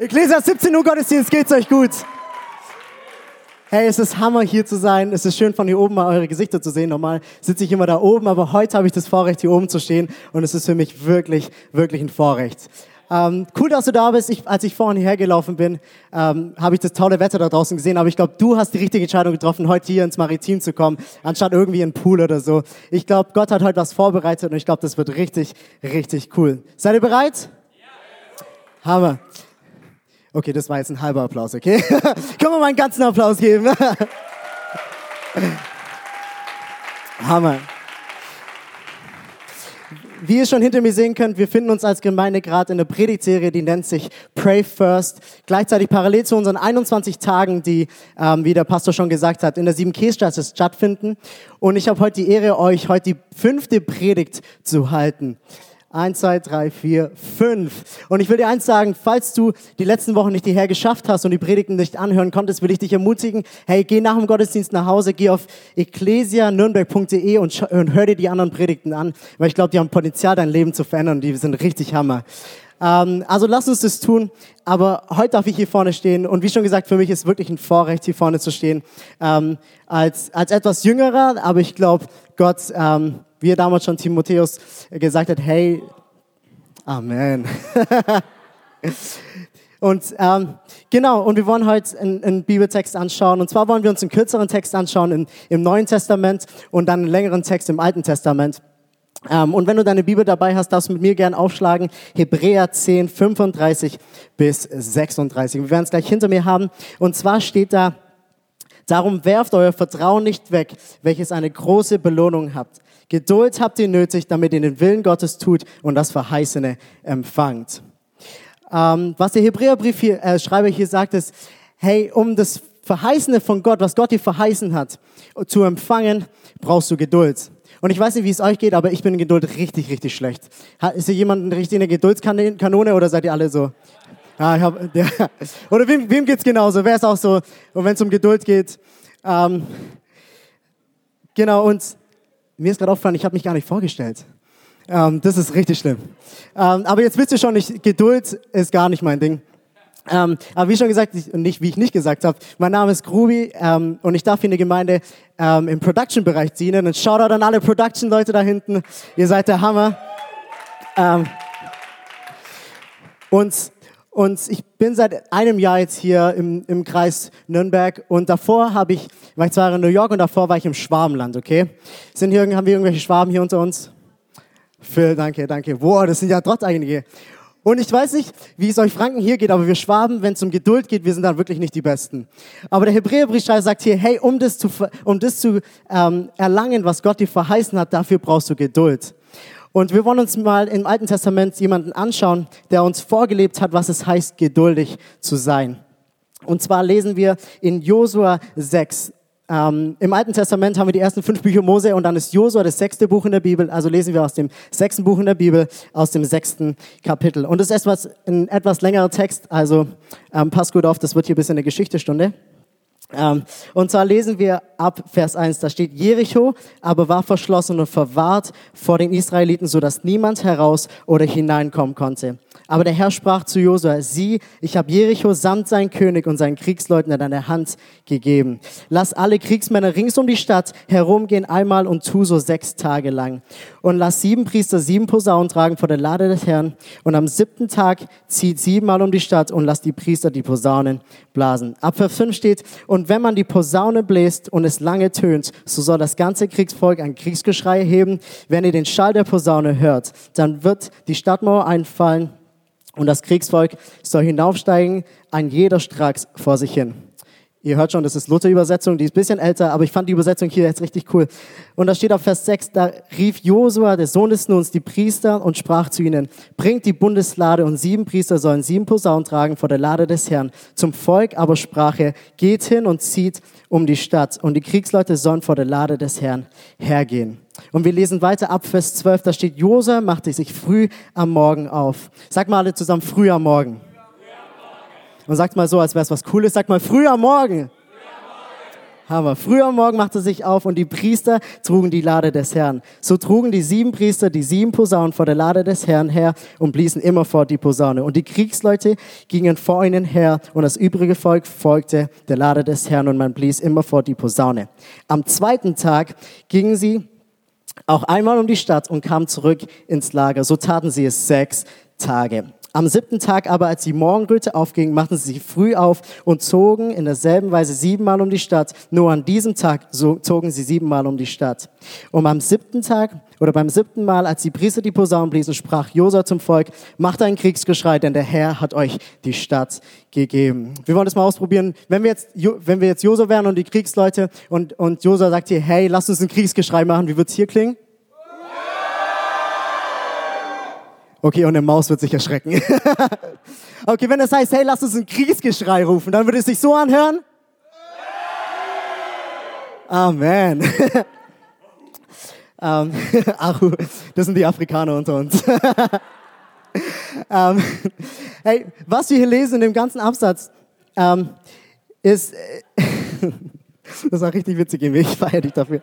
Ecclesia 17 Uhr Gottesdienst, geht's euch gut? Hey, es ist Hammer hier zu sein. Es ist schön von hier oben mal eure Gesichter zu sehen. Normal sitze ich immer da oben, aber heute habe ich das Vorrecht, hier oben zu stehen und es ist für mich wirklich, wirklich ein Vorrecht. Ähm, cool, dass du da bist. Ich, als ich vorhin hergelaufen bin, ähm, habe ich das tolle Wetter da draußen gesehen. Aber ich glaube, du hast die richtige Entscheidung getroffen, heute hier ins Maritim zu kommen, anstatt irgendwie in den Pool oder so. Ich glaube, Gott hat heute was vorbereitet und ich glaube, das wird richtig, richtig cool. Seid ihr bereit? Ja. Hammer. Okay, das war jetzt ein halber Applaus, okay? Können wir mal einen ganzen Applaus geben? Hammer. Wie ihr schon hinter mir sehen könnt, wir finden uns als Gemeinde gerade in einer Predigtserie, die nennt sich Pray First. Gleichzeitig parallel zu unseren 21 Tagen, die, ähm, wie der Pastor schon gesagt hat, in der Siebenkehlstraße stattfinden. Und ich habe heute die Ehre, euch heute die fünfte Predigt zu halten. Eins, zwei, drei, vier, fünf. Und ich will dir eins sagen, falls du die letzten Wochen nicht hierher geschafft hast und die Predigten nicht anhören konntest, will ich dich ermutigen, hey, geh nach dem Gottesdienst nach Hause, geh auf ecclesianürnberg.de und, und hör dir die anderen Predigten an, weil ich glaube, die haben Potenzial, dein Leben zu verändern die sind richtig Hammer. Ähm, also lass uns das tun. Aber heute darf ich hier vorne stehen. Und wie schon gesagt, für mich ist wirklich ein Vorrecht, hier vorne zu stehen. Ähm, als, als etwas Jüngerer, aber ich glaube, Gott ähm, wie er damals schon Timotheus gesagt hat, hey, Amen. und ähm, genau, und wir wollen heute einen, einen, Bibeltext anschauen. Und zwar wollen wir uns einen kürzeren Text anschauen im, im Neuen Testament und dann einen längeren Text im Alten Testament. Ähm, und wenn du deine Bibel dabei hast, darfst du mit mir gern aufschlagen. Hebräer 10, 35 bis 36. Wir werden es gleich hinter mir haben. Und zwar steht da, darum werft euer Vertrauen nicht weg, welches eine große Belohnung habt. Geduld habt ihr nötig, damit ihr den Willen Gottes tut und das Verheißene empfangt. Ähm, was der Hebräerbrief hier, äh, Schreiber hier sagt, ist, hey, um das Verheißene von Gott, was Gott dir verheißen hat, zu empfangen, brauchst du Geduld. Und ich weiß nicht, wie es euch geht, aber ich bin in Geduld richtig, richtig schlecht. Ist hier jemand richtig in der Geduldskanone oder seid ihr alle so? Ah, ich hab, ja. Oder wem, wem geht's genauso? Wer ist auch so? Und wenn es um Geduld geht, ähm, genau, und mir ist gerade aufgefallen, ich habe mich gar nicht vorgestellt. Ähm, das ist richtig schlimm. Ähm, aber jetzt wisst ihr schon, ich, Geduld ist gar nicht mein Ding. Ähm, aber wie schon gesagt, ich, nicht wie ich nicht gesagt habe, mein Name ist Grubi ähm, und ich darf hier in der Gemeinde ähm, im Production-Bereich dienen. Und Shoutout an alle Production-Leute da hinten. Ihr seid der Hammer. Ähm, und und ich bin seit einem Jahr jetzt hier im, im Kreis Nürnberg und davor habe ich, war ich zwar in New York und davor war ich im Schwabenland, okay? Sind hier, haben wir irgendwelche Schwaben hier unter uns? Phil, danke, danke. Boah, das sind ja trotz einige. Und ich weiß nicht, wie es euch Franken hier geht, aber wir Schwaben, wenn es um Geduld geht, wir sind dann wirklich nicht die Besten. Aber der Hebräerbriefschreiber sagt hier, hey, um das zu, um das zu ähm, erlangen, was Gott dir verheißen hat, dafür brauchst du Geduld. Und wir wollen uns mal im Alten Testament jemanden anschauen, der uns vorgelebt hat, was es heißt, geduldig zu sein. Und zwar lesen wir in Josua 6. Ähm, Im Alten Testament haben wir die ersten fünf Bücher Mose und dann ist Josua das sechste Buch in der Bibel. Also lesen wir aus dem sechsten Buch in der Bibel, aus dem sechsten Kapitel. Und das ist etwas, ein etwas längerer Text, also ähm, passt gut auf, das wird hier ein bisschen eine Geschichtestunde. Ähm, und zwar lesen wir ab Vers 1, da steht, Jericho aber war verschlossen und verwahrt vor den Israeliten, so dass niemand heraus oder hineinkommen konnte. Aber der Herr sprach zu Josua, sieh, ich habe Jericho samt sein König und seinen Kriegsleuten in deine Hand gegeben. Lass alle Kriegsmänner rings um die Stadt herumgehen einmal und tu so sechs Tage lang. Und lass sieben Priester sieben Posaunen tragen vor der Lade des Herrn. Und am siebten Tag zieht siebenmal um die Stadt und lass die Priester die Posaunen blasen. Ab Vers 5 steht, und wenn man die Posaune bläst und es lange tönt, so soll das ganze Kriegsvolk ein Kriegsgeschrei heben. Wenn ihr den Schall der Posaune hört, dann wird die Stadtmauer einfallen und das Kriegsvolk soll hinaufsteigen, ein jeder stracks vor sich hin. Ihr hört schon, das ist Luther-Übersetzung, die ist ein bisschen älter, aber ich fand die Übersetzung hier jetzt richtig cool. Und da steht auf Vers 6, da rief Josua, der Sohn des Nuns, die Priester und sprach zu ihnen, bringt die Bundeslade und sieben Priester sollen sieben Posaunen tragen vor der Lade des Herrn. Zum Volk aber sprach er, geht hin und zieht um die Stadt und die Kriegsleute sollen vor der Lade des Herrn hergehen. Und wir lesen weiter ab Vers 12, da steht, Josua machte sich früh am Morgen auf. Sag mal alle zusammen, früh am Morgen. Und sagt mal so, als wäre es was Cooles, sagt mal früh am Morgen. Hammer. Früh am Morgen machte sich auf und die Priester trugen die Lade des Herrn. So trugen die sieben Priester die sieben Posaunen vor der Lade des Herrn her und bliesen immerfort die Posaune. Und die Kriegsleute gingen vor ihnen her und das übrige Volk folgte der Lade des Herrn und man blies immerfort die Posaune. Am zweiten Tag gingen sie auch einmal um die Stadt und kamen zurück ins Lager. So taten sie es sechs Tage. Am siebten Tag aber, als die Morgenröte aufging, machten sie sich früh auf und zogen in derselben Weise siebenmal um die Stadt. Nur an diesem Tag zogen sie siebenmal um die Stadt. Und am siebten Tag oder beim siebten Mal, als die Priester die Posaunen bliesen, sprach Josa zum Volk, macht ein Kriegsgeschrei, denn der Herr hat euch die Stadt gegeben. Wir wollen das mal ausprobieren. Wenn wir jetzt, wenn wir jetzt Josa wären und die Kriegsleute und, und Josa sagt hier, hey, lass uns ein Kriegsgeschrei machen, wie wird's hier klingen? Okay, und eine Maus wird sich erschrecken. okay, wenn das heißt, hey, lass uns ein Kriegsgeschrei rufen, dann würde es sich so anhören. Amen. ähm, Achu, das sind die Afrikaner unter uns. ähm, hey, was wir hier lesen in dem ganzen Absatz, ähm, ist, das war richtig witzig, ich feiere dich dafür.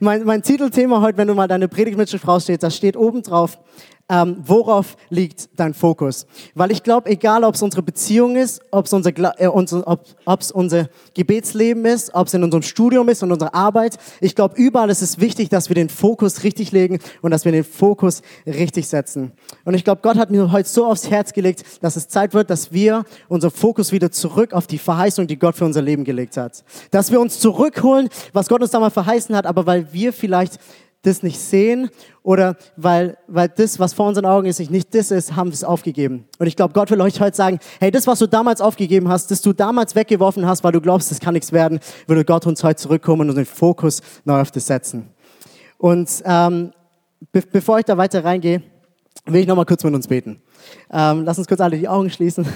Mein, mein Titelthema heute, wenn du mal deine Predigtmitschrift rausstehst, da steht oben drauf, ähm, worauf liegt dein Fokus? Weil ich glaube, egal ob es unsere Beziehung ist, ob es unser, äh, unser, ob, unser Gebetsleben ist, ob es in unserem Studium ist und unserer Arbeit, ich glaube, überall ist es wichtig, dass wir den Fokus richtig legen und dass wir den Fokus richtig setzen. Und ich glaube, Gott hat mir heute so aufs Herz gelegt, dass es Zeit wird, dass wir unser Fokus wieder zurück auf die Verheißung, die Gott für unser Leben gelegt hat. Dass wir uns zurückholen, was Gott uns da mal verheißen hat, aber weil wir vielleicht das nicht sehen oder weil, weil das, was vor unseren Augen ist, nicht das ist, haben wir es aufgegeben. Und ich glaube, Gott will euch heute sagen, hey, das, was du damals aufgegeben hast, das du damals weggeworfen hast, weil du glaubst, das kann nichts werden, würde Gott uns heute zurückkommen und den Fokus neu auf das setzen. Und ähm, be bevor ich da weiter reingehe, will ich noch mal kurz mit uns beten. Ähm, lass uns kurz alle die Augen schließen.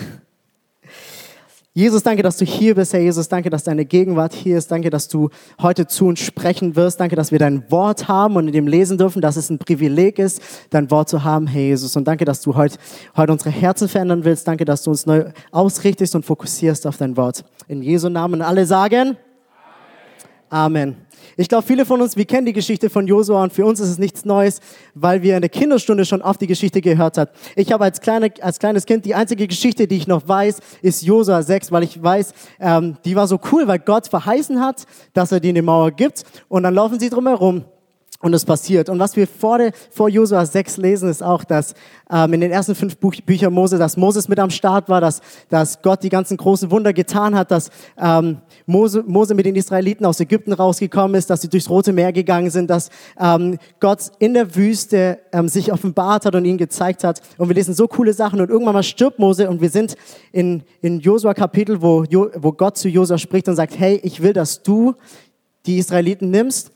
Jesus, danke, dass du hier bist, Herr Jesus. Danke, dass deine Gegenwart hier ist. Danke, dass du heute zu uns sprechen wirst. Danke, dass wir dein Wort haben und in dem lesen dürfen, dass es ein Privileg ist, dein Wort zu haben, Herr Jesus. Und danke, dass du heute, heute unsere Herzen verändern willst. Danke, dass du uns neu ausrichtest und fokussierst auf dein Wort. In Jesu Namen alle sagen Amen. Amen. Ich glaube, viele von uns, wir kennen die Geschichte von Josua und für uns ist es nichts Neues, weil wir in der Kinderstunde schon oft die Geschichte gehört haben. Ich habe als, kleine, als kleines Kind die einzige Geschichte, die ich noch weiß, ist Josua 6, weil ich weiß, ähm, die war so cool, weil Gott verheißen hat, dass er die in die Mauer gibt und dann laufen sie drum herum und es passiert. Und was wir vor, der, vor Josua 6 lesen, ist auch, dass ähm, in den ersten fünf Buch, Büchern Mose, dass Moses mit am Start war, dass, dass Gott die ganzen großen Wunder getan hat, dass ähm, Mose, Mose mit den Israeliten aus Ägypten rausgekommen ist, dass sie durchs Rote Meer gegangen sind, dass ähm, Gott in der Wüste ähm, sich offenbart hat und ihnen gezeigt hat. Und wir lesen so coole Sachen. Und irgendwann mal stirbt Mose und wir sind in, in Josua Kapitel, wo, jo, wo Gott zu Josua spricht und sagt, hey, ich will, dass du die Israeliten nimmst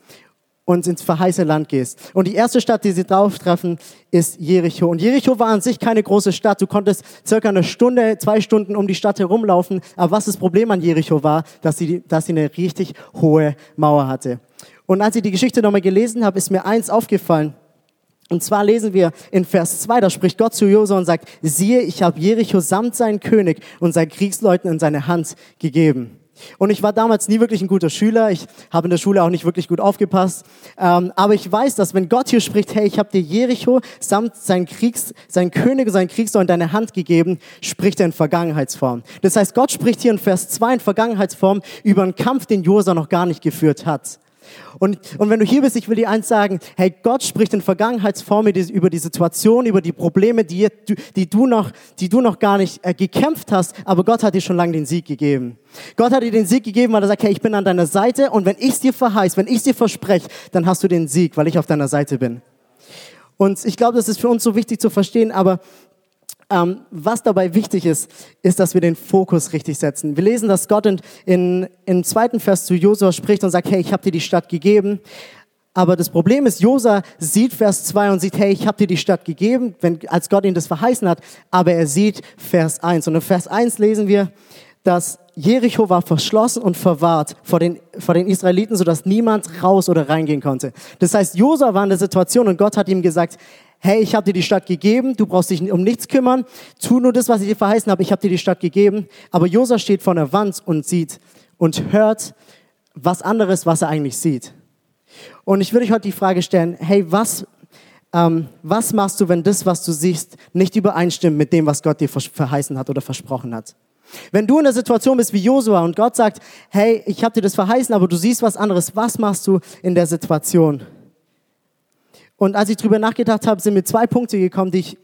und ins verheißene Land gehst. Und die erste Stadt, die sie drauf treffen, ist Jericho. Und Jericho war an sich keine große Stadt. Du konntest circa eine Stunde, zwei Stunden um die Stadt herumlaufen. Aber was das Problem an Jericho war, dass sie, dass sie eine richtig hohe Mauer hatte. Und als ich die Geschichte nochmal gelesen habe, ist mir eins aufgefallen. Und zwar lesen wir in Vers 2, da spricht Gott zu Josua und sagt, siehe, ich habe Jericho samt seinen König und seinen Kriegsleuten in seine Hand gegeben. Und ich war damals nie wirklich ein guter Schüler. Ich habe in der Schule auch nicht wirklich gut aufgepasst. Ähm, aber ich weiß, dass wenn Gott hier spricht, hey, ich habe dir Jericho samt seinen Kriegs, seinen König und seinen Kriegssohn in deine Hand gegeben, spricht er in Vergangenheitsform. Das heißt, Gott spricht hier in Vers 2 in Vergangenheitsform über einen Kampf, den Josa noch gar nicht geführt hat. Und, und wenn du hier bist, ich will dir eins sagen, hey, Gott spricht in Vergangenheitsform über die Situation, über die Probleme, die, die, du, noch, die du noch gar nicht äh, gekämpft hast, aber Gott hat dir schon lange den Sieg gegeben. Gott hat dir den Sieg gegeben, weil er sagt, hey, ich bin an deiner Seite und wenn ich es dir verheiß, wenn ich es dir verspreche, dann hast du den Sieg, weil ich auf deiner Seite bin. Und ich glaube, das ist für uns so wichtig zu verstehen, aber ähm, was dabei wichtig ist, ist, dass wir den Fokus richtig setzen. Wir lesen, dass Gott in, in, im zweiten Vers zu Josua spricht und sagt, hey, ich habe dir die Stadt gegeben. Aber das Problem ist, Josa sieht Vers 2 und sieht, hey, ich habe dir die Stadt gegeben, wenn, als Gott ihm das verheißen hat. Aber er sieht Vers 1. Und in Vers 1 lesen wir, dass Jericho war verschlossen und verwahrt vor den, vor den Israeliten, sodass niemand raus oder reingehen konnte. Das heißt, Josa war in der Situation und Gott hat ihm gesagt, hey, ich habe dir die Stadt gegeben, du brauchst dich um nichts kümmern, tu nur das, was ich dir verheißen habe, ich habe dir die Stadt gegeben. Aber Josa steht vor einer Wand und sieht und hört, was anderes, was er eigentlich sieht. Und ich würde euch heute die Frage stellen, hey, was, ähm, was machst du, wenn das, was du siehst, nicht übereinstimmt mit dem, was Gott dir verheißen hat oder versprochen hat? Wenn du in der Situation bist wie Josua und Gott sagt, hey, ich habe dir das verheißen, aber du siehst was anderes, was machst du in der Situation? Und als ich drüber nachgedacht habe, sind mir zwei Punkte gekommen, die ich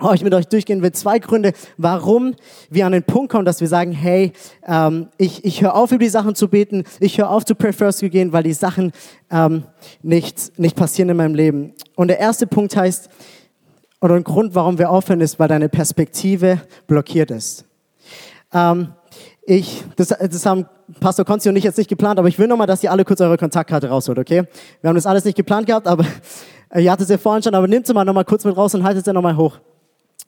euch mit euch durchgehen will. Zwei Gründe, warum wir an den Punkt kommen, dass wir sagen, hey, ähm, ich, ich höre auf, über die Sachen zu beten, ich höre auf, zu Pray First zu gehen, weil die Sachen ähm, nicht, nicht passieren in meinem Leben. Und der erste Punkt heißt, oder ein Grund, warum wir aufhören, ist, weil deine Perspektive blockiert ist. Ähm, ich, das, das haben Pastor Konzi und ich jetzt nicht geplant, aber ich will nochmal, dass ihr alle kurz eure Kontaktkarte rausholt, okay? Wir haben das alles nicht geplant gehabt, aber ihr hattet es ja vorhin schon, aber nehmt sie mal nochmal kurz mit raus und haltet sie nochmal hoch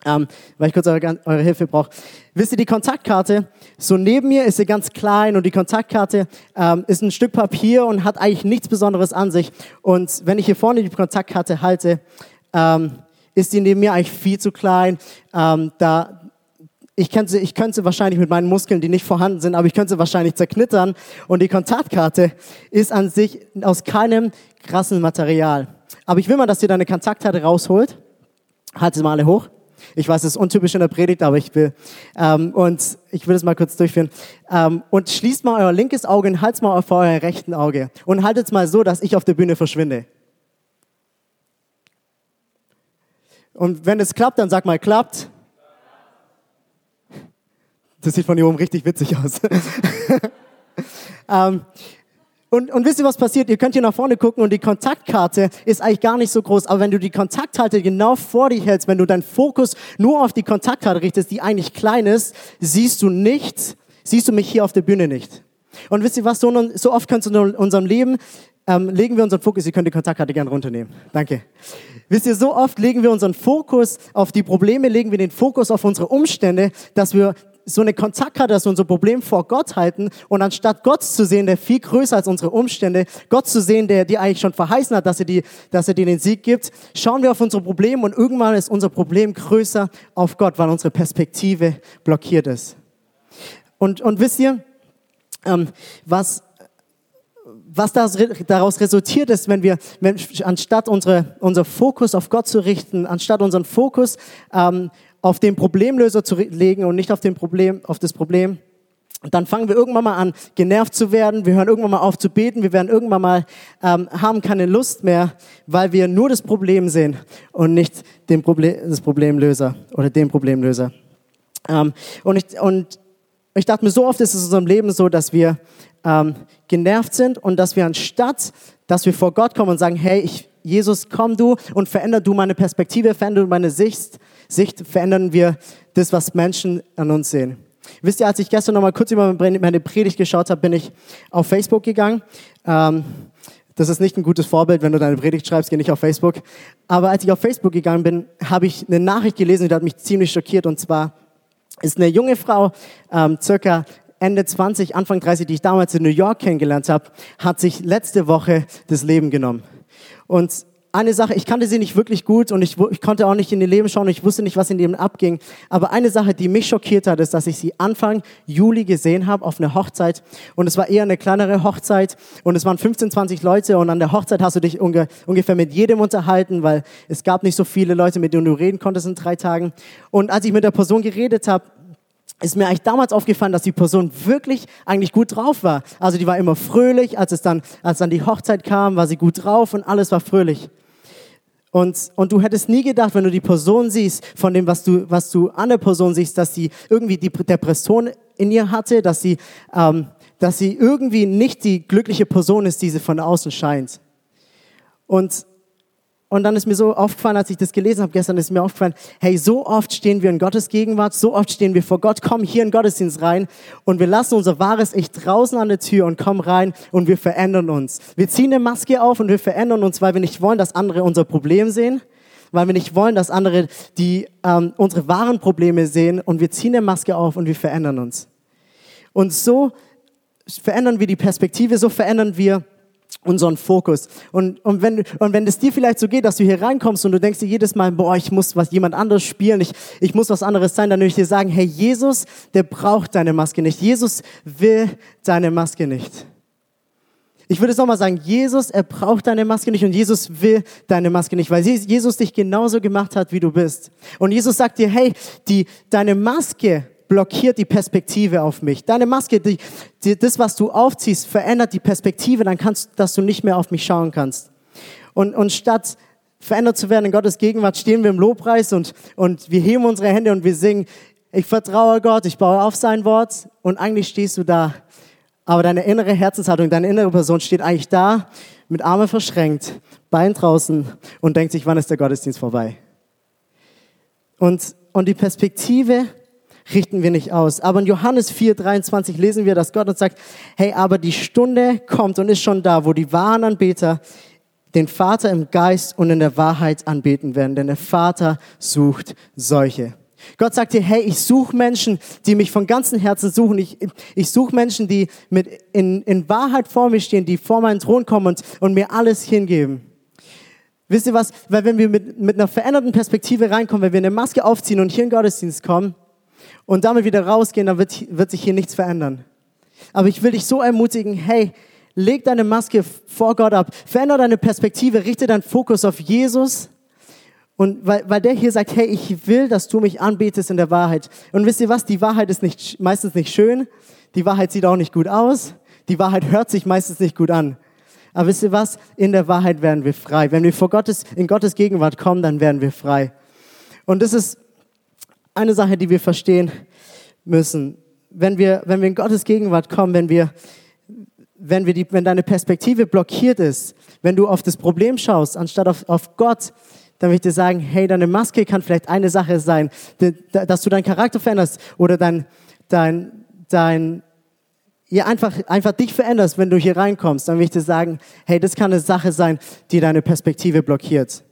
ähm, weil ich kurz eure, eure Hilfe brauche. Wisst ihr, die Kontaktkarte, so neben mir ist sie ganz klein und die Kontaktkarte ähm, ist ein Stück Papier und hat eigentlich nichts Besonderes an sich. Und wenn ich hier vorne die Kontaktkarte halte, ähm, ist die neben mir eigentlich viel zu klein. Ähm, da, ich könnte, ich könnte wahrscheinlich mit meinen Muskeln, die nicht vorhanden sind, aber ich könnte sie wahrscheinlich zerknittern. Und die Kontaktkarte ist an sich aus keinem krassen Material. Aber ich will mal, dass ihr deine Kontaktkarte rausholt. Haltet sie mal alle hoch. Ich weiß, es ist untypisch in der Predigt, aber ich will, ähm, und ich will es mal kurz durchführen. Ähm, und schließt mal euer linkes Auge und haltet mal vor euer rechten Auge. Und haltet es mal so, dass ich auf der Bühne verschwinde. Und wenn es klappt, dann sag mal, klappt. Das sieht von hier oben richtig witzig aus. ähm, und, und wisst ihr, was passiert? Ihr könnt hier nach vorne gucken und die Kontaktkarte ist eigentlich gar nicht so groß. Aber wenn du die Kontaktkarte genau vor dir hältst, wenn du deinen Fokus nur auf die Kontaktkarte richtest, die eigentlich klein ist, siehst du nichts, siehst du mich hier auf der Bühne nicht. Und wisst ihr was, so, so oft kannst du in unserem Leben, ähm, legen wir unseren Fokus, ihr könnt die Kontaktkarte gerne runternehmen. Danke. Wisst ihr, so oft legen wir unseren Fokus auf die Probleme, legen wir den Fokus auf unsere Umstände, dass wir so eine Kontaktkarte, dass wir unser Problem vor Gott halten und anstatt Gott zu sehen, der viel größer als unsere Umstände, Gott zu sehen, der dir eigentlich schon verheißen hat, dass er, die, dass er dir den Sieg gibt, schauen wir auf unsere Probleme und irgendwann ist unser Problem größer auf Gott, weil unsere Perspektive blockiert ist. Und, und wisst ihr, ähm, was, was daraus resultiert ist, wenn wir, wenn, anstatt unsere, unser Fokus auf Gott zu richten, anstatt unseren Fokus ähm, auf den Problemlöser zu legen und nicht auf, den Problem, auf das Problem. Und dann fangen wir irgendwann mal an, genervt zu werden. Wir hören irgendwann mal auf zu beten. Wir werden irgendwann mal ähm, haben keine Lust mehr, weil wir nur das Problem sehen und nicht den Problem, das Problemlöser oder den Problemlöser. Ähm, und, ich, und ich dachte mir, so oft ist es in unserem Leben so, dass wir ähm, genervt sind und dass wir anstatt, dass wir vor Gott kommen und sagen, hey, ich, Jesus, komm du und veränder du meine Perspektive, veränder du meine Sicht, Sicht, verändern wir das, was Menschen an uns sehen. Wisst ihr, als ich gestern noch mal kurz über meine Predigt geschaut habe, bin ich auf Facebook gegangen. Ähm, das ist nicht ein gutes Vorbild, wenn du deine Predigt schreibst, geh nicht auf Facebook. Aber als ich auf Facebook gegangen bin, habe ich eine Nachricht gelesen, die hat mich ziemlich schockiert. Und zwar ist eine junge Frau, ähm, circa Ende 20, Anfang 30, die ich damals in New York kennengelernt habe, hat sich letzte Woche das Leben genommen. Und eine Sache, ich kannte sie nicht wirklich gut und ich, ich, konnte auch nicht in ihr Leben schauen, ich wusste nicht, was in ihrem abging. Aber eine Sache, die mich schockiert hat, ist, dass ich sie Anfang Juli gesehen habe auf einer Hochzeit. Und es war eher eine kleinere Hochzeit und es waren 15, 20 Leute und an der Hochzeit hast du dich unge ungefähr mit jedem unterhalten, weil es gab nicht so viele Leute, mit denen du reden konntest in drei Tagen. Und als ich mit der Person geredet habe, ist mir eigentlich damals aufgefallen, dass die Person wirklich eigentlich gut drauf war. Also die war immer fröhlich, als es dann, als dann die Hochzeit kam, war sie gut drauf und alles war fröhlich. Und, und du hättest nie gedacht, wenn du die Person siehst, von dem, was du, was du an der Person siehst, dass sie irgendwie die Depression in ihr hatte, dass sie, ähm, dass sie irgendwie nicht die glückliche Person ist, die sie von außen scheint. Und und dann ist mir so aufgefallen, als ich das gelesen habe gestern, ist mir aufgefallen, hey, so oft stehen wir in Gottes Gegenwart, so oft stehen wir vor Gott, kommen hier in Gottesdienst rein und wir lassen unser wahres Ich draußen an der Tür und kommen rein und wir verändern uns. Wir ziehen eine Maske auf und wir verändern uns, weil wir nicht wollen, dass andere unser Problem sehen, weil wir nicht wollen, dass andere die ähm, unsere wahren Probleme sehen und wir ziehen eine Maske auf und wir verändern uns. Und so verändern wir die Perspektive, so verändern wir unseren Fokus. Und, und, wenn, und wenn es dir vielleicht so geht, dass du hier reinkommst und du denkst dir jedes Mal, boah, ich muss was jemand anderes spielen, ich, ich muss was anderes sein, dann würde ich dir sagen, hey, Jesus, der braucht deine Maske nicht. Jesus will deine Maske nicht. Ich würde es nochmal sagen, Jesus, er braucht deine Maske nicht und Jesus will deine Maske nicht, weil Jesus dich genauso gemacht hat, wie du bist. Und Jesus sagt dir, hey, die, deine Maske blockiert die Perspektive auf mich. Deine Maske, die, die, das, was du aufziehst, verändert die Perspektive, dann kannst, dass du nicht mehr auf mich schauen kannst. Und, und statt verändert zu werden in Gottes Gegenwart, stehen wir im Lobpreis und, und wir heben unsere Hände und wir singen, ich vertraue Gott, ich baue auf sein Wort und eigentlich stehst du da. Aber deine innere Herzenshaltung, deine innere Person steht eigentlich da, mit Arme verschränkt, Bein draußen und denkt sich, wann ist der Gottesdienst vorbei? Und, und die Perspektive richten wir nicht aus. Aber in Johannes 4, 23 lesen wir, dass Gott uns sagt, hey, aber die Stunde kommt und ist schon da, wo die wahren Anbeter den Vater im Geist und in der Wahrheit anbeten werden, denn der Vater sucht solche. Gott sagt dir, hey, ich suche Menschen, die mich von ganzem Herzen suchen. Ich, ich suche Menschen, die mit in, in Wahrheit vor mir stehen, die vor meinen Thron kommen und, und mir alles hingeben. Wisst ihr was? Weil wenn wir mit, mit einer veränderten Perspektive reinkommen, wenn wir eine Maske aufziehen und hier in Gottesdienst kommen und damit wieder rausgehen, dann wird, wird sich hier nichts verändern. Aber ich will dich so ermutigen, hey, leg deine Maske vor Gott ab, verändere deine Perspektive, richte deinen Fokus auf Jesus und weil, weil der hier sagt, hey, ich will, dass du mich anbetest in der Wahrheit. Und wisst ihr was? Die Wahrheit ist nicht, meistens nicht schön. Die Wahrheit sieht auch nicht gut aus. Die Wahrheit hört sich meistens nicht gut an. Aber wisst ihr was? In der Wahrheit werden wir frei. Wenn wir vor Gottes, in Gottes Gegenwart kommen, dann werden wir frei. Und das ist eine Sache, die wir verstehen müssen. Wenn wir, wenn wir in Gottes Gegenwart kommen, wenn wir, wenn wir die, wenn deine Perspektive blockiert ist, wenn du auf das Problem schaust, anstatt auf, auf Gott, dann will ich dir sagen, hey, deine Maske kann vielleicht eine Sache sein, dass du deinen Charakter veränderst oder dein, dein, dein, ja, einfach, einfach dich veränderst, wenn du hier reinkommst. Dann will ich dir sagen, hey, das kann eine Sache sein, die deine Perspektive blockiert.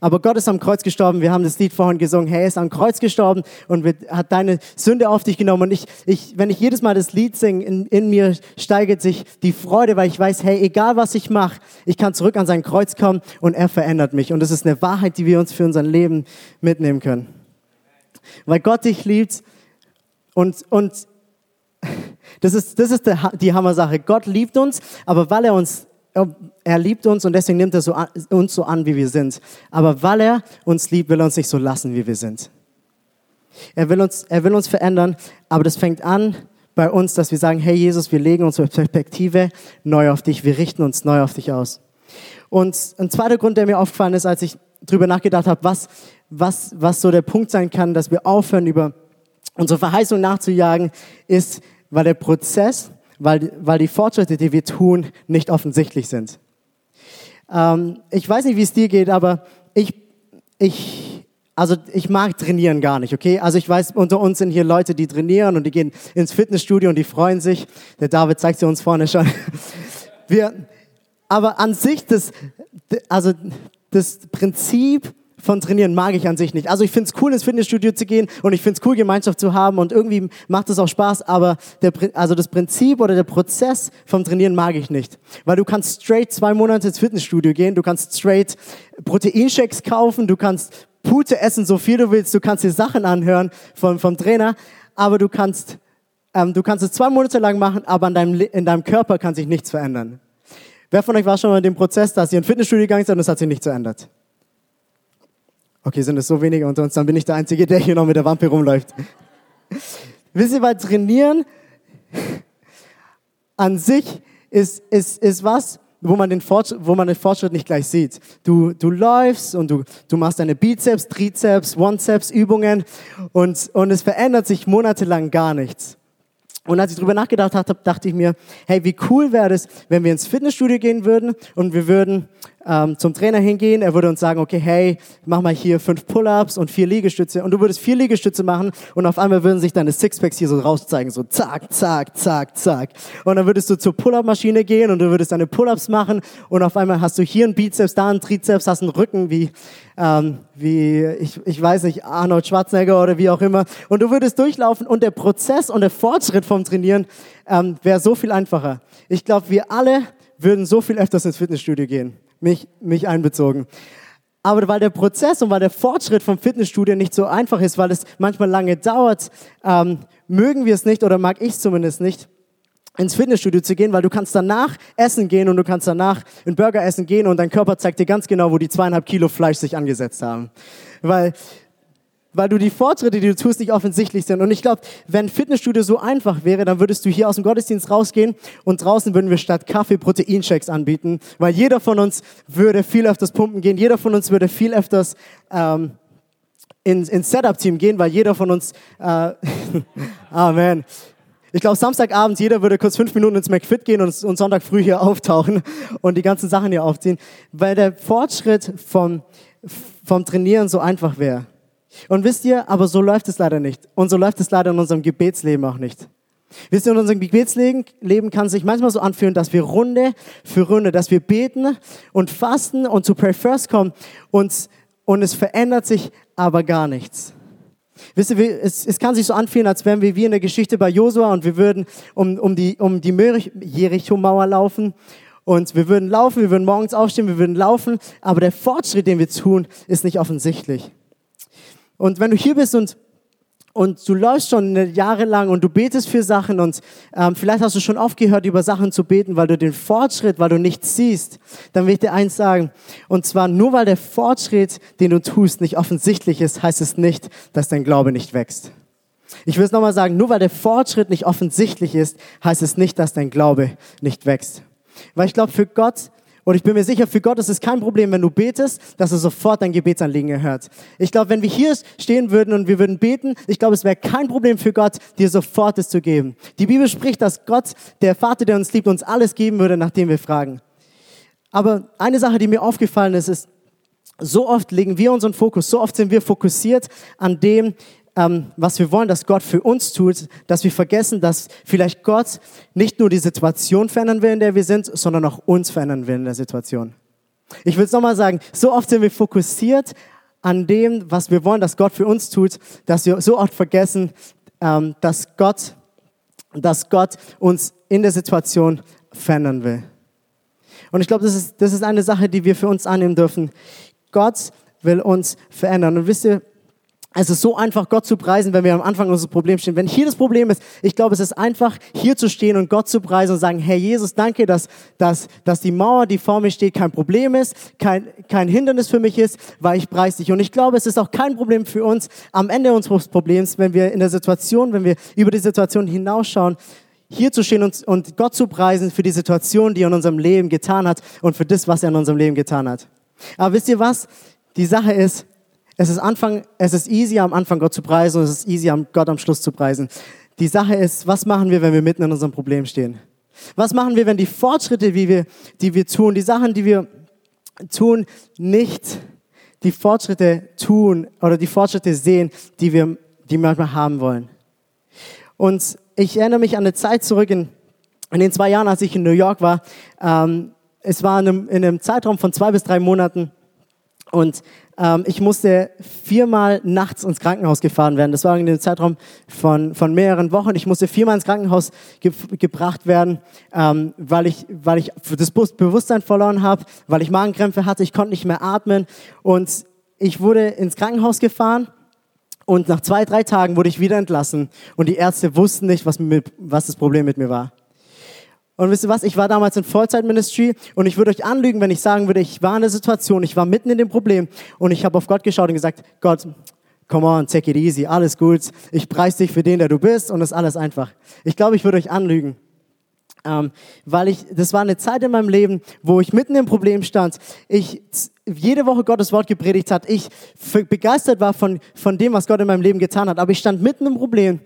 Aber Gott ist am Kreuz gestorben. Wir haben das Lied vorhin gesungen. Hey, er ist am Kreuz gestorben und hat deine Sünde auf dich genommen. Und ich, ich, wenn ich jedes Mal das Lied singe, in, in mir steigert sich die Freude, weil ich weiß, hey, egal was ich mache, ich kann zurück an sein Kreuz kommen und er verändert mich. Und das ist eine Wahrheit, die wir uns für unser Leben mitnehmen können. Weil Gott dich liebt und, und das ist, das ist die Hammer-Sache. Gott liebt uns, aber weil er uns er liebt uns und deswegen nimmt er so an, uns so an, wie wir sind. Aber weil er uns liebt, will er uns nicht so lassen, wie wir sind. Er will uns, er will uns verändern, aber das fängt an bei uns, dass wir sagen, hey Jesus, wir legen unsere Perspektive neu auf dich, wir richten uns neu auf dich aus. Und ein zweiter Grund, der mir aufgefallen ist, als ich darüber nachgedacht habe, was, was, was so der Punkt sein kann, dass wir aufhören, über unsere Verheißung nachzujagen, ist, weil der Prozess weil, weil die Fortschritte, die wir tun, nicht offensichtlich sind. Ähm, ich weiß nicht, wie es dir geht, aber ich, ich, also ich mag trainieren gar nicht, okay? Also ich weiß, unter uns sind hier Leute, die trainieren und die gehen ins Fitnessstudio und die freuen sich. Der David zeigt sie uns vorne schon. Wir, aber an sich, das, also das Prinzip von Trainieren mag ich an sich nicht. Also ich finde es cool, ins Fitnessstudio zu gehen und ich finde es cool, Gemeinschaft zu haben und irgendwie macht es auch Spaß, aber der, also das Prinzip oder der Prozess vom Trainieren mag ich nicht. Weil du kannst straight zwei Monate ins Fitnessstudio gehen, du kannst straight Proteinshakes kaufen, du kannst Pute essen, so viel du willst, du kannst dir Sachen anhören vom, vom Trainer, aber du kannst, ähm, du kannst es zwei Monate lang machen, aber in deinem, in deinem Körper kann sich nichts verändern. Wer von euch war schon mal in dem Prozess, dass ihr in Fitnessstudio gegangen seid und es hat sich nichts verändert? Okay, sind es so wenige unter uns, dann bin ich der Einzige, der hier noch mit der Wampe rumläuft. Wisst ihr, weil Trainieren an sich ist, ist, ist was, wo man, den Fortschritt, wo man den Fortschritt nicht gleich sieht. Du, du läufst und du, du machst deine Bizeps, Trizeps, One-Ceps Übungen und, und es verändert sich monatelang gar nichts. Und als ich drüber nachgedacht habe, dachte ich mir, hey, wie cool wäre es, wenn wir ins Fitnessstudio gehen würden und wir würden ähm, zum Trainer hingehen. Er würde uns sagen, okay, hey, mach mal hier fünf Pull-ups und vier Liegestütze. Und du würdest vier Liegestütze machen und auf einmal würden sich deine Sixpacks hier so rauszeigen, so zack, zack, zack, zack. Und dann würdest du zur Pull-up-Maschine gehen und du würdest deine Pull-ups machen und auf einmal hast du hier einen Bizeps, da einen Trizeps, hast einen Rücken wie, ähm, wie ich, ich weiß nicht, Arnold Schwarzenegger oder wie auch immer. Und du würdest durchlaufen und der Prozess und der Fortschritt vom Trainieren ähm, wäre so viel einfacher. Ich glaube, wir alle würden so viel öfters ins Fitnessstudio gehen mich, mich einbezogen. Aber weil der Prozess und weil der Fortschritt vom Fitnessstudio nicht so einfach ist, weil es manchmal lange dauert, ähm, mögen wir es nicht oder mag ich es zumindest nicht. ins Fitnessstudio zu gehen, weil du kannst danach essen gehen und du kannst danach einen Burger essen gehen und dein Körper zeigt dir ganz genau, wo die zweieinhalb Kilo Fleisch sich angesetzt haben. Weil, weil du die Fortschritte, die du tust, nicht offensichtlich sind. Und ich glaube, wenn Fitnessstudio so einfach wäre, dann würdest du hier aus dem Gottesdienst rausgehen und draußen würden wir statt Kaffee Proteinshakes anbieten, weil jeder von uns würde viel öfters pumpen gehen, jeder von uns würde viel öfters ähm, ins, ins Setup-Team gehen, weil jeder von uns, äh, Amen, ich glaube, Samstagabend, jeder würde kurz fünf Minuten ins McFit gehen und, und, Sonntag früh hier auftauchen und die ganzen Sachen hier aufziehen, weil der Fortschritt vom, vom Trainieren so einfach wäre. Und wisst ihr, aber so läuft es leider nicht. Und so läuft es leider in unserem Gebetsleben auch nicht. Wisst ihr, in unserem Gebetsleben Leben kann sich manchmal so anfühlen, dass wir Runde für Runde, dass wir beten und fasten und zu Pray First kommen und, und es verändert sich aber gar nichts. Wisst ihr, es, es kann sich so anfühlen, als wären wir wie in der Geschichte bei Josua und wir würden um, um die, um die Jericho-Mauer laufen und wir würden laufen, wir würden morgens aufstehen, wir würden laufen, aber der Fortschritt, den wir tun, ist nicht offensichtlich. Und wenn du hier bist und und du läufst schon jahrelang und du betest für Sachen und ähm, vielleicht hast du schon aufgehört, über Sachen zu beten, weil du den Fortschritt, weil du nichts siehst, dann will ich dir eins sagen. Und zwar nur weil der Fortschritt, den du tust, nicht offensichtlich ist, heißt es nicht, dass dein Glaube nicht wächst. Ich will es nochmal sagen, nur weil der Fortschritt nicht offensichtlich ist, heißt es nicht, dass dein Glaube nicht wächst. Weil ich glaube, für Gott und ich bin mir sicher, für Gott ist es kein Problem, wenn du betest, dass er sofort dein Gebetsanliegen erhört. Ich glaube, wenn wir hier stehen würden und wir würden beten, ich glaube, es wäre kein Problem für Gott, dir sofort es zu geben. Die Bibel spricht, dass Gott, der Vater, der uns liebt, uns alles geben würde, nachdem wir fragen. Aber eine Sache, die mir aufgefallen ist, ist, so oft legen wir unseren Fokus, so oft sind wir fokussiert an dem, ähm, was wir wollen, dass Gott für uns tut, dass wir vergessen, dass vielleicht Gott nicht nur die Situation verändern will, in der wir sind, sondern auch uns verändern will in der Situation. Ich will es nochmal sagen, so oft sind wir fokussiert an dem, was wir wollen, dass Gott für uns tut, dass wir so oft vergessen, ähm, dass Gott, dass Gott uns in der Situation verändern will. Und ich glaube, das ist, das ist eine Sache, die wir für uns annehmen dürfen. Gott will uns verändern. Und wisst ihr, es ist so einfach, Gott zu preisen, wenn wir am Anfang unseres Problems stehen. Wenn hier das Problem ist, ich glaube, es ist einfach, hier zu stehen und Gott zu preisen und sagen, Herr Jesus, danke, dass, dass, dass die Mauer, die vor mir steht, kein Problem ist, kein, kein Hindernis für mich ist, weil ich preise dich. Und ich glaube, es ist auch kein Problem für uns am Ende unseres Problems, wenn wir in der Situation, wenn wir über die Situation hinausschauen, hier zu stehen und, und Gott zu preisen für die Situation, die er in unserem Leben getan hat und für das, was er in unserem Leben getan hat. Aber wisst ihr was? Die Sache ist, es ist, Anfang, es ist easy, am Anfang Gott zu preisen und es ist easy, Gott am Schluss zu preisen. Die Sache ist, was machen wir, wenn wir mitten in unserem Problem stehen? Was machen wir, wenn die Fortschritte, wie wir, die wir tun, die Sachen, die wir tun, nicht die Fortschritte tun oder die Fortschritte sehen, die wir, die wir manchmal haben wollen? Und ich erinnere mich an eine Zeit zurück in, in den zwei Jahren, als ich in New York war. Ähm, es war in einem, in einem Zeitraum von zwei bis drei Monaten und ähm, ich musste viermal nachts ins Krankenhaus gefahren werden. Das war in dem Zeitraum von, von mehreren Wochen. Ich musste viermal ins Krankenhaus ge gebracht werden, ähm, weil, ich, weil ich das Bewusstsein verloren habe, weil ich Magenkrämpfe hatte, ich konnte nicht mehr atmen. Und ich wurde ins Krankenhaus gefahren und nach zwei, drei Tagen wurde ich wieder entlassen. Und die Ärzte wussten nicht, was, mit, was das Problem mit mir war. Und wisst ihr was? Ich war damals in Vollzeit-Ministry und ich würde euch anlügen, wenn ich sagen würde, ich war in der Situation, ich war mitten in dem Problem und ich habe auf Gott geschaut und gesagt, Gott, come on, take it easy, alles gut. Ich preise dich für den, der du bist und ist alles einfach. Ich glaube, ich würde euch anlügen. Ähm, weil ich, das war eine Zeit in meinem Leben, wo ich mitten im Problem stand. Ich jede Woche Gottes Wort gepredigt hat. Ich begeistert war von, von dem, was Gott in meinem Leben getan hat. Aber ich stand mitten im Problem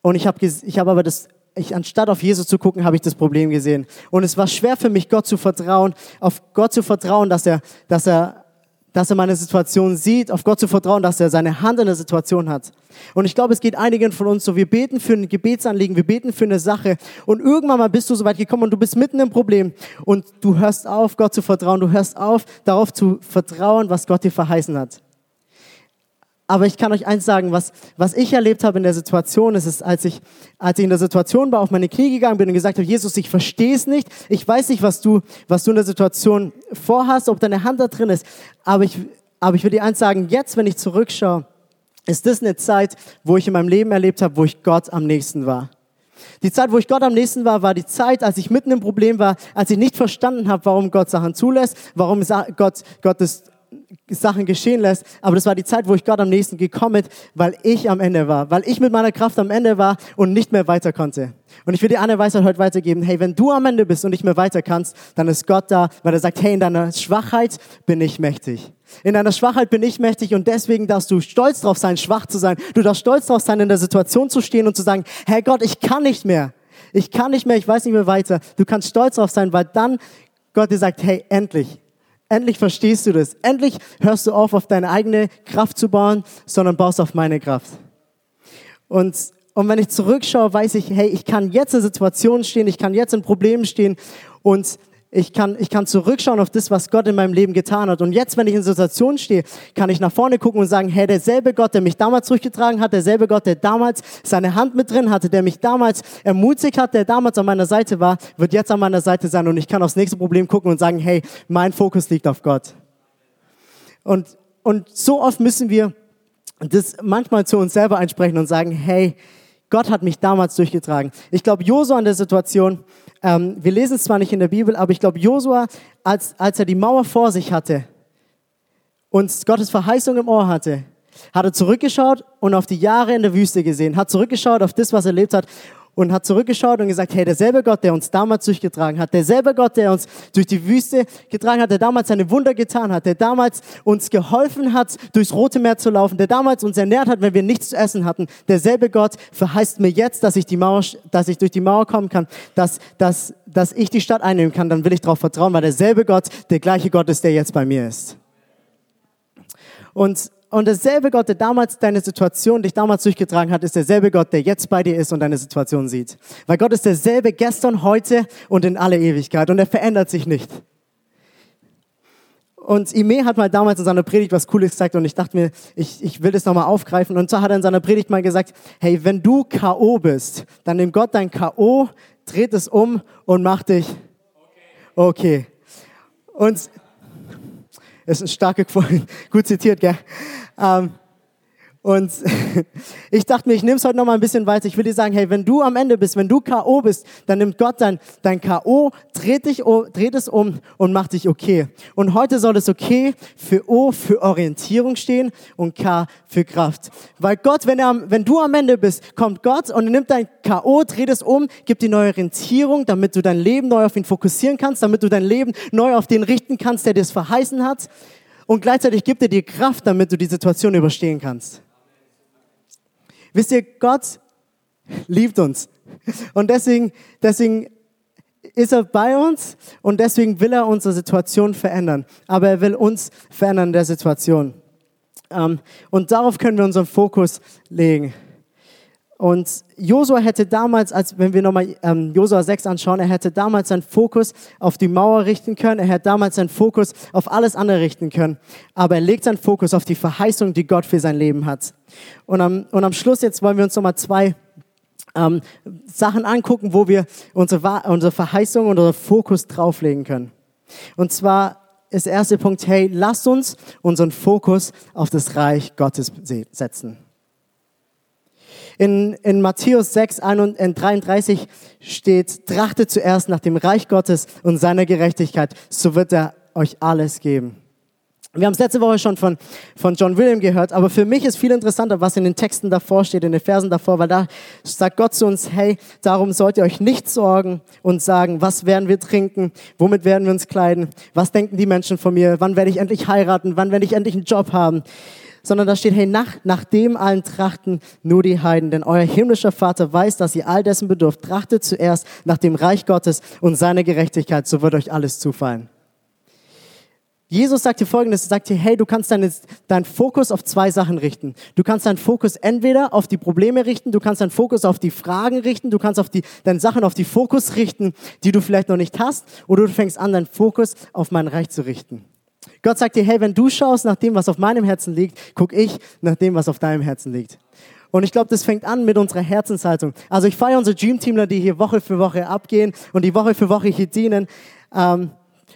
und ich habe ich hab aber das ich, anstatt auf Jesus zu gucken, habe ich das Problem gesehen. Und es war schwer für mich, Gott zu vertrauen, auf Gott zu vertrauen, dass er, dass er, dass er meine Situation sieht, auf Gott zu vertrauen, dass er seine Hand in der Situation hat. Und ich glaube, es geht einigen von uns so, wir beten für ein Gebetsanliegen, wir beten für eine Sache und irgendwann mal bist du so weit gekommen und du bist mitten im Problem und du hörst auf, Gott zu vertrauen, du hörst auf, darauf zu vertrauen, was Gott dir verheißen hat. Aber ich kann euch eins sagen, was, was ich erlebt habe in der Situation, ist es, als ich, als ich in der Situation war, auf meine Knie gegangen bin und gesagt habe, Jesus, ich verstehe es nicht. Ich weiß nicht, was du, was du in der Situation vorhast, ob deine Hand da drin ist. Aber ich, aber ich will dir eins sagen, jetzt, wenn ich zurückschaue, ist das eine Zeit, wo ich in meinem Leben erlebt habe, wo ich Gott am nächsten war. Die Zeit, wo ich Gott am nächsten war, war die Zeit, als ich mitten im Problem war, als ich nicht verstanden habe, warum Gott Sachen zulässt, warum Gott, Gott das Sachen geschehen lässt. Aber das war die Zeit, wo ich Gott am nächsten gekommen bin, weil ich am Ende war, weil ich mit meiner Kraft am Ende war und nicht mehr weiter konnte. Und ich will dir eine Weisheit heute weitergeben. Hey, wenn du am Ende bist und nicht mehr weiter kannst, dann ist Gott da, weil er sagt, hey, in deiner Schwachheit bin ich mächtig. In deiner Schwachheit bin ich mächtig und deswegen darfst du stolz drauf sein, schwach zu sein. Du darfst stolz drauf sein, in der Situation zu stehen und zu sagen, hey Gott, ich kann nicht mehr. Ich kann nicht mehr, ich weiß nicht mehr weiter. Du kannst stolz drauf sein, weil dann Gott dir sagt, hey, endlich, Endlich verstehst du das. Endlich hörst du auf, auf deine eigene Kraft zu bauen, sondern baust auf meine Kraft. Und, und wenn ich zurückschaue, weiß ich, hey, ich kann jetzt in Situationen stehen, ich kann jetzt in Problemen stehen und ich kann, ich kann zurückschauen auf das, was Gott in meinem Leben getan hat. Und jetzt, wenn ich in Situationen stehe, kann ich nach vorne gucken und sagen, hey, derselbe Gott, der mich damals durchgetragen hat, derselbe Gott, der damals seine Hand mit drin hatte, der mich damals ermutigt hat, der damals an meiner Seite war, wird jetzt an meiner Seite sein. Und ich kann aufs nächste Problem gucken und sagen, hey, mein Fokus liegt auf Gott. Und, und so oft müssen wir das manchmal zu uns selber einsprechen und sagen, hey, Gott hat mich damals durchgetragen. Ich glaube, Josua an der Situation, ähm, wir lesen es zwar nicht in der Bibel, aber ich glaube, Josua, als, als er die Mauer vor sich hatte und Gottes Verheißung im Ohr hatte, hat er zurückgeschaut und auf die Jahre in der Wüste gesehen, hat zurückgeschaut auf das, was er erlebt hat und hat zurückgeschaut und gesagt, hey, derselbe Gott, der uns damals durchgetragen hat, derselbe Gott, der uns durch die Wüste getragen hat, der damals seine Wunder getan hat, der damals uns geholfen hat, durchs Rote Meer zu laufen, der damals uns ernährt hat, wenn wir nichts zu essen hatten, derselbe Gott verheißt mir jetzt, dass ich die Mauer, dass ich durch die Mauer kommen kann, dass, dass, dass ich die Stadt einnehmen kann, dann will ich darauf vertrauen, weil derselbe Gott der gleiche Gott ist, der jetzt bei mir ist. Und und derselbe Gott, der damals deine Situation, dich damals durchgetragen hat, ist derselbe Gott, der jetzt bei dir ist und deine Situation sieht. Weil Gott ist derselbe gestern, heute und in alle Ewigkeit und er verändert sich nicht. Und Ime hat mal damals in seiner Predigt was Cooles gesagt und ich dachte mir, ich, ich will das nochmal aufgreifen. Und zwar hat er in seiner Predigt mal gesagt, hey, wenn du K.O. bist, dann nimm Gott dein K.O., dreht es um und macht dich okay. Und ist ein starke Quote, gut zitiert, gell? Ähm, und ich dachte mir, ich nehme es heute noch mal ein bisschen weiter. Ich will dir sagen, hey, wenn du am Ende bist, wenn du K.O. bist, dann nimmt Gott dein, dein K.O., dreht, dich, dreht es um und macht dich okay. Und heute soll es okay für O für Orientierung stehen und K für Kraft. Weil Gott, wenn, er, wenn du am Ende bist, kommt Gott und nimmt dein K.O., dreht es um, gibt dir neue Orientierung, damit du dein Leben neu auf ihn fokussieren kannst, damit du dein Leben neu auf den richten kannst, der dir es verheißen hat. Und gleichzeitig gibt er dir Kraft, damit du die Situation überstehen kannst. Wisst ihr, Gott liebt uns. Und deswegen, deswegen ist er bei uns und deswegen will er unsere Situation verändern. Aber er will uns verändern in der Situation. Ähm, und darauf können wir unseren Fokus legen. Und Josua hätte damals, als wenn wir nochmal ähm, Josua 6 anschauen, er hätte damals seinen Fokus auf die Mauer richten können, er hätte damals seinen Fokus auf alles andere richten können. Aber er legt seinen Fokus auf die Verheißung, die Gott für sein Leben hat. Und am, und am Schluss jetzt wollen wir uns nochmal zwei ähm, Sachen angucken, wo wir unsere, unsere Verheißung und unseren Fokus drauflegen können. Und zwar ist der erste Punkt, hey, lasst uns unseren Fokus auf das Reich Gottes setzen. In, in Matthäus 6, 33 steht, trachtet zuerst nach dem Reich Gottes und seiner Gerechtigkeit, so wird er euch alles geben. Wir haben es letzte Woche schon von, von John William gehört, aber für mich ist viel interessanter, was in den Texten davor steht, in den Versen davor, weil da sagt Gott zu uns, hey, darum sollt ihr euch nicht sorgen und sagen, was werden wir trinken, womit werden wir uns kleiden, was denken die Menschen von mir, wann werde ich endlich heiraten, wann werde ich endlich einen Job haben sondern da steht, hey, nach, nach dem allen trachten nur die Heiden, denn euer himmlischer Vater weiß, dass ihr all dessen bedürft. Trachtet zuerst nach dem Reich Gottes und seiner Gerechtigkeit, so wird euch alles zufallen. Jesus sagt dir folgendes, er sagt dir, hey, du kannst deinen dein Fokus auf zwei Sachen richten. Du kannst deinen Fokus entweder auf die Probleme richten, du kannst deinen Fokus auf die Fragen richten, du kannst auf die, deine Sachen auf die Fokus richten, die du vielleicht noch nicht hast, oder du fängst an, deinen Fokus auf mein Reich zu richten. Gott sagt dir, hey, wenn du schaust nach dem, was auf meinem Herzen liegt, guck ich nach dem, was auf deinem Herzen liegt. Und ich glaube, das fängt an mit unserer Herzenshaltung. Also ich feiere unsere Dream-Teamler, die hier Woche für Woche abgehen und die Woche für Woche hier dienen. Ähm,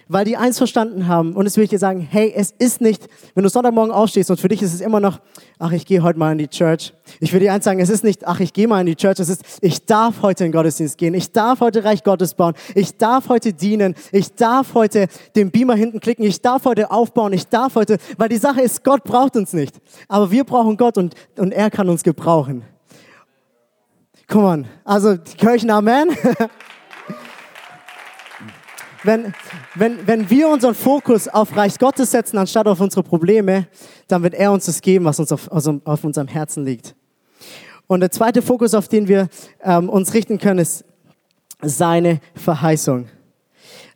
weil die eins verstanden haben. Und es will ich dir sagen, hey, es ist nicht, wenn du Sonntagmorgen aufstehst und für dich ist es immer noch, ach, ich gehe heute mal in die Church. Ich will dir eins sagen, es ist nicht, ach, ich gehe mal in die Church. Es ist, ich darf heute in den Gottesdienst gehen. Ich darf heute Reich Gottes bauen. Ich darf heute dienen. Ich darf heute den Beamer hinten klicken. Ich darf heute aufbauen. Ich darf heute, weil die Sache ist, Gott braucht uns nicht. Aber wir brauchen Gott und, und er kann uns gebrauchen. Come on. Also, die Kirchen, Amen. wenn, wenn, wenn wir unseren Fokus auf Reich Gottes setzen, anstatt auf unsere Probleme, dann wird er uns das geben, was uns auf, also auf unserem Herzen liegt. Und der zweite Fokus, auf den wir ähm, uns richten können, ist seine Verheißung.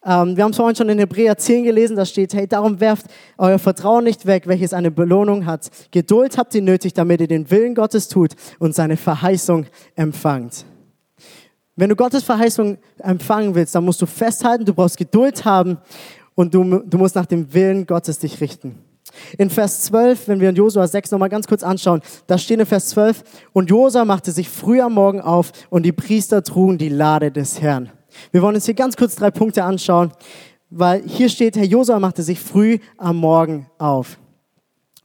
Ähm, wir haben es vorhin schon in Hebräer 10 gelesen, da steht, hey, darum werft euer Vertrauen nicht weg, welches eine Belohnung hat. Geduld habt ihr nötig, damit ihr den Willen Gottes tut und seine Verheißung empfangt. Wenn du Gottes Verheißung empfangen willst, dann musst du festhalten, du brauchst Geduld haben und du, du musst nach dem Willen Gottes dich richten. In Vers 12, wenn wir in Josua 6 nochmal ganz kurz anschauen, da steht in Vers 12, und Josua machte sich früh am Morgen auf und die Priester trugen die Lade des Herrn. Wir wollen uns hier ganz kurz drei Punkte anschauen, weil hier steht, Herr Josua machte sich früh am Morgen auf.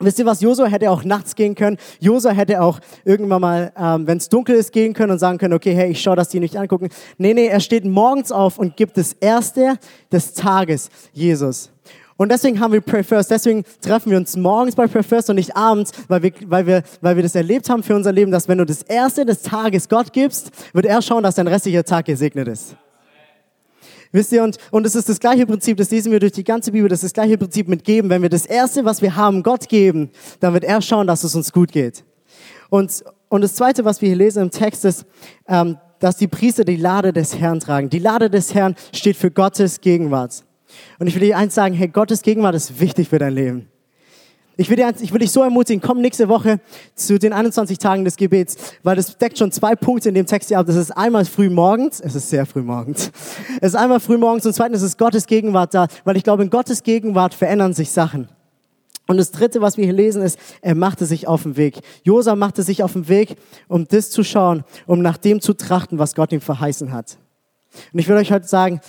Wisst ihr was, Josua hätte auch nachts gehen können. Josua hätte auch irgendwann mal, ähm, wenn es dunkel ist, gehen können und sagen können, okay, hey, ich schaue, dass die nicht angucken. Nee, nee, er steht morgens auf und gibt das Erste des Tages Jesus. Und deswegen haben wir Pray First, deswegen treffen wir uns morgens bei Pray First und nicht abends, weil wir, weil, wir, weil wir das erlebt haben für unser Leben, dass wenn du das Erste des Tages Gott gibst, wird er schauen, dass dein restlicher Tag gesegnet ist. Wisst ihr, und, und es ist das gleiche Prinzip, das lesen wir durch die ganze Bibel, das ist das gleiche Prinzip mit geben. Wenn wir das Erste, was wir haben, Gott geben, dann wird er schauen, dass es uns gut geht. Und, und das Zweite, was wir hier lesen im Text, ist, ähm, dass die Priester die Lade des Herrn tragen. Die Lade des Herrn steht für Gottes Gegenwart. Und ich will dir eins sagen, hey, Gottes Gegenwart ist wichtig für dein Leben. Ich will, dir, ich will dich so ermutigen, komm nächste Woche zu den 21 Tagen des Gebets, weil das deckt schon zwei Punkte in dem Text hier ab. Das ist einmal früh morgens, es ist sehr früh morgens. Es ist einmal früh morgens und zweitens ist Gottes Gegenwart da, weil ich glaube, in Gottes Gegenwart verändern sich Sachen. Und das dritte, was wir hier lesen, ist, er machte sich auf den Weg. Josa machte sich auf den Weg, um das zu schauen, um nach dem zu trachten, was Gott ihm verheißen hat. Und ich will euch heute sagen,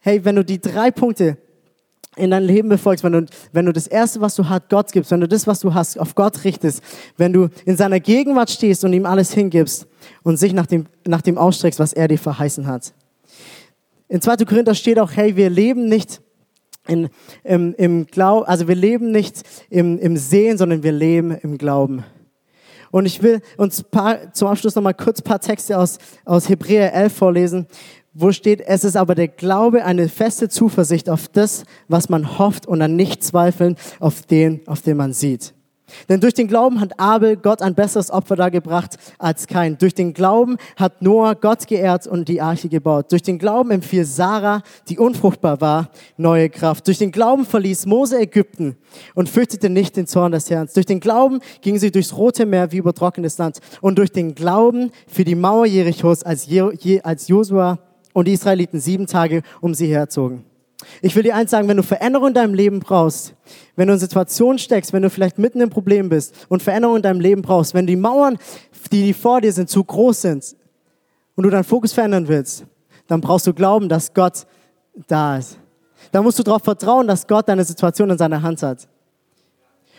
hey, wenn du die drei Punkte in dein Leben befolgst, wenn du, wenn du das Erste, was du hast, Gott gibst, wenn du das, was du hast, auf Gott richtest, wenn du in seiner Gegenwart stehst und ihm alles hingibst und sich nach dem, nach dem ausstreckst, was er dir verheißen hat. In 2. Korinther steht auch, hey, wir leben nicht in, im, im Glauben, also wir leben nicht im, im Sehen, sondern wir leben im Glauben. Und ich will uns paar, zum Abschluss noch mal kurz ein paar Texte aus, aus Hebräer 11 vorlesen, wo steht, es ist aber der Glaube eine feste Zuversicht auf das, was man hofft und an nicht zweifeln auf den, auf den man sieht. Denn durch den Glauben hat Abel Gott ein besseres Opfer dargebracht als kein. Durch den Glauben hat Noah Gott geehrt und die Arche gebaut. Durch den Glauben empfiel Sarah, die unfruchtbar war, neue Kraft. Durch den Glauben verließ Mose Ägypten und fürchtete nicht den Zorn des Herrn. Durch den Glauben ging sie durchs Rote Meer wie über trockenes Land. Und durch den Glauben für die Mauer Jerichos, als, Je als Josua und die Israeliten sieben Tage um sie herzogen. Ich will dir eins sagen, wenn du Veränderung in deinem Leben brauchst, wenn du in Situationen steckst, wenn du vielleicht mitten im Problem bist und Veränderung in deinem Leben brauchst, wenn die Mauern, die, die vor dir sind, zu groß sind und du deinen Fokus verändern willst, dann brauchst du glauben, dass Gott da ist. Da musst du darauf vertrauen, dass Gott deine Situation in seiner Hand hat.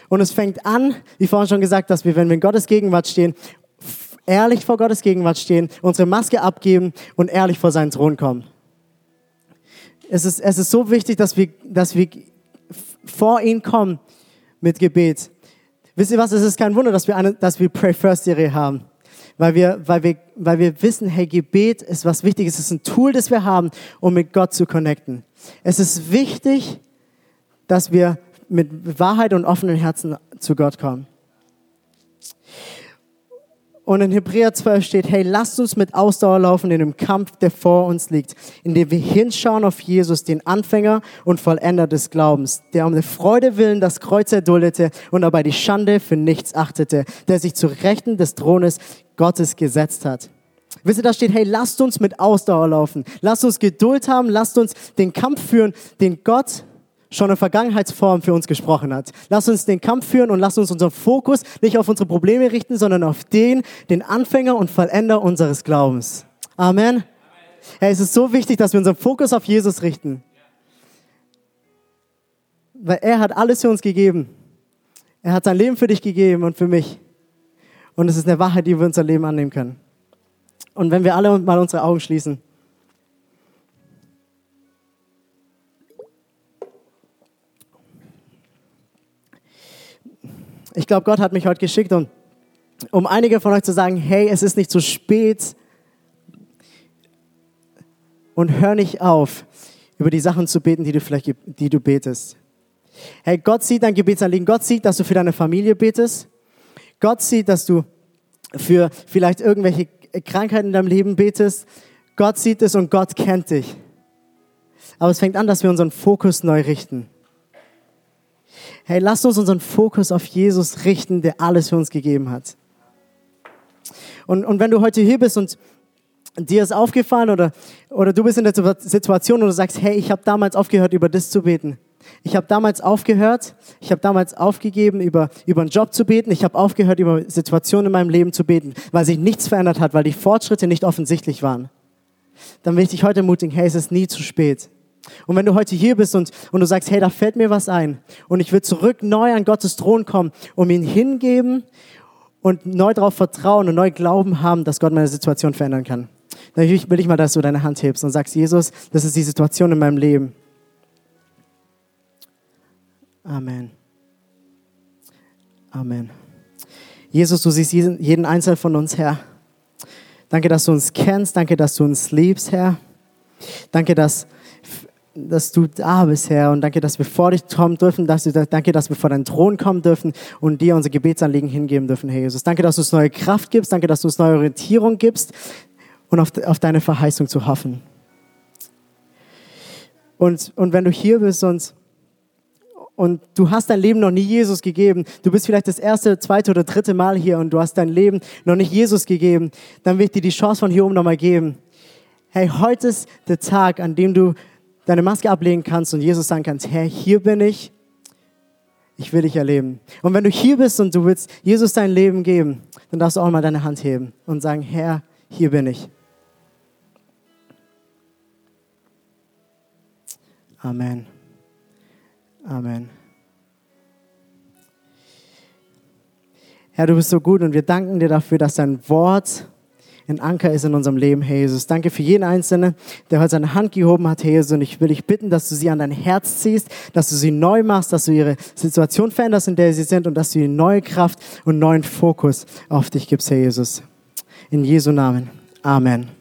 Und es fängt an, wie vorhin schon gesagt, dass wir, wenn wir in Gottes Gegenwart stehen, ehrlich vor Gottes Gegenwart stehen, unsere Maske abgeben und ehrlich vor seinen Thron kommen. Es ist, es ist so wichtig, dass wir, dass wir vor ihn kommen mit Gebet. Wisst ihr was? Es ist kein Wunder, dass wir, eine, dass wir Pray First Serie haben. Weil wir, weil, wir, weil wir wissen, hey, Gebet ist was Wichtiges. Es ist ein Tool, das wir haben, um mit Gott zu connecten. Es ist wichtig, dass wir mit Wahrheit und offenen Herzen zu Gott kommen. Und in Hebräer 12 steht, hey, lasst uns mit Ausdauer laufen in dem Kampf, der vor uns liegt, indem wir hinschauen auf Jesus, den Anfänger und Vollender des Glaubens, der um der Freude willen das Kreuz erduldete und dabei die Schande für nichts achtete, der sich zu Rechten des Thrones Gottes gesetzt hat. Wisst ihr, da steht, hey, lasst uns mit Ausdauer laufen. Lasst uns Geduld haben. Lasst uns den Kampf führen, den Gott schon in Vergangenheitsform für uns gesprochen hat. Lass uns den Kampf führen und lass uns unseren Fokus nicht auf unsere Probleme richten, sondern auf den, den Anfänger und Vollender unseres Glaubens. Amen. Hey, es ist so wichtig, dass wir unseren Fokus auf Jesus richten. Weil er hat alles für uns gegeben. Er hat sein Leben für dich gegeben und für mich. Und es ist eine Wahrheit, die wir unser Leben annehmen können. Und wenn wir alle mal unsere Augen schließen. Ich glaube, Gott hat mich heute geschickt, um, um einige von euch zu sagen, hey, es ist nicht zu spät. Und hör nicht auf, über die Sachen zu beten, die du vielleicht die du betest. Hey, Gott sieht dein Gebetsanliegen. Gott sieht, dass du für deine Familie betest. Gott sieht, dass du für vielleicht irgendwelche Krankheiten in deinem Leben betest. Gott sieht es und Gott kennt dich. Aber es fängt an, dass wir unseren Fokus neu richten. Hey, lasst uns unseren Fokus auf Jesus richten, der alles für uns gegeben hat. Und, und wenn du heute hier bist und dir ist aufgefallen oder, oder du bist in der Situation und du sagst, hey, ich habe damals aufgehört, über das zu beten. Ich habe damals aufgehört, ich habe damals aufgegeben, über, über einen Job zu beten. Ich habe aufgehört, über Situationen in meinem Leben zu beten, weil sich nichts verändert hat, weil die Fortschritte nicht offensichtlich waren. Dann will ich dich heute ermutigen, hey, es ist nie zu spät. Und wenn du heute hier bist und, und du sagst, hey, da fällt mir was ein und ich will zurück neu an Gottes Thron kommen, um ihn hingeben und neu darauf vertrauen und neu Glauben haben, dass Gott meine Situation verändern kann. Dann will ich mal, dass du deine Hand hebst und sagst, Jesus, das ist die Situation in meinem Leben. Amen. Amen. Jesus, du siehst jeden, Einzelnen von uns, Herr. Danke, dass du uns kennst. Danke, dass du uns liebst, Herr. Danke, dass, dass du da bist, Herr. Und danke, dass wir vor dich kommen dürfen. Dass du, danke, dass wir vor deinen Thron kommen dürfen und dir unsere Gebetsanliegen hingeben dürfen, Herr Jesus. Danke, dass du uns neue Kraft gibst. Danke, dass du uns neue Orientierung gibst und auf, auf deine Verheißung zu hoffen. Und, und wenn du hier bist und und du hast dein Leben noch nie Jesus gegeben, du bist vielleicht das erste, zweite oder dritte Mal hier und du hast dein Leben noch nicht Jesus gegeben, dann will ich dir die Chance von hier oben nochmal geben. Hey, heute ist der Tag, an dem du deine Maske ablegen kannst und Jesus sagen kannst, Herr, hier bin ich, ich will dich erleben. Und wenn du hier bist und du willst Jesus dein Leben geben, dann darfst du auch mal deine Hand heben und sagen, Herr, hier bin ich. Amen. Amen. Herr, du bist so gut und wir danken dir dafür, dass dein Wort ein Anker ist in unserem Leben, Herr Jesus. Danke für jeden Einzelnen, der heute seine Hand gehoben hat, Herr Jesus. Und ich will dich bitten, dass du sie an dein Herz ziehst, dass du sie neu machst, dass du ihre Situation veränderst, in der sie sind und dass du ihnen neue Kraft und neuen Fokus auf dich gibst, Herr Jesus. In Jesu Namen. Amen.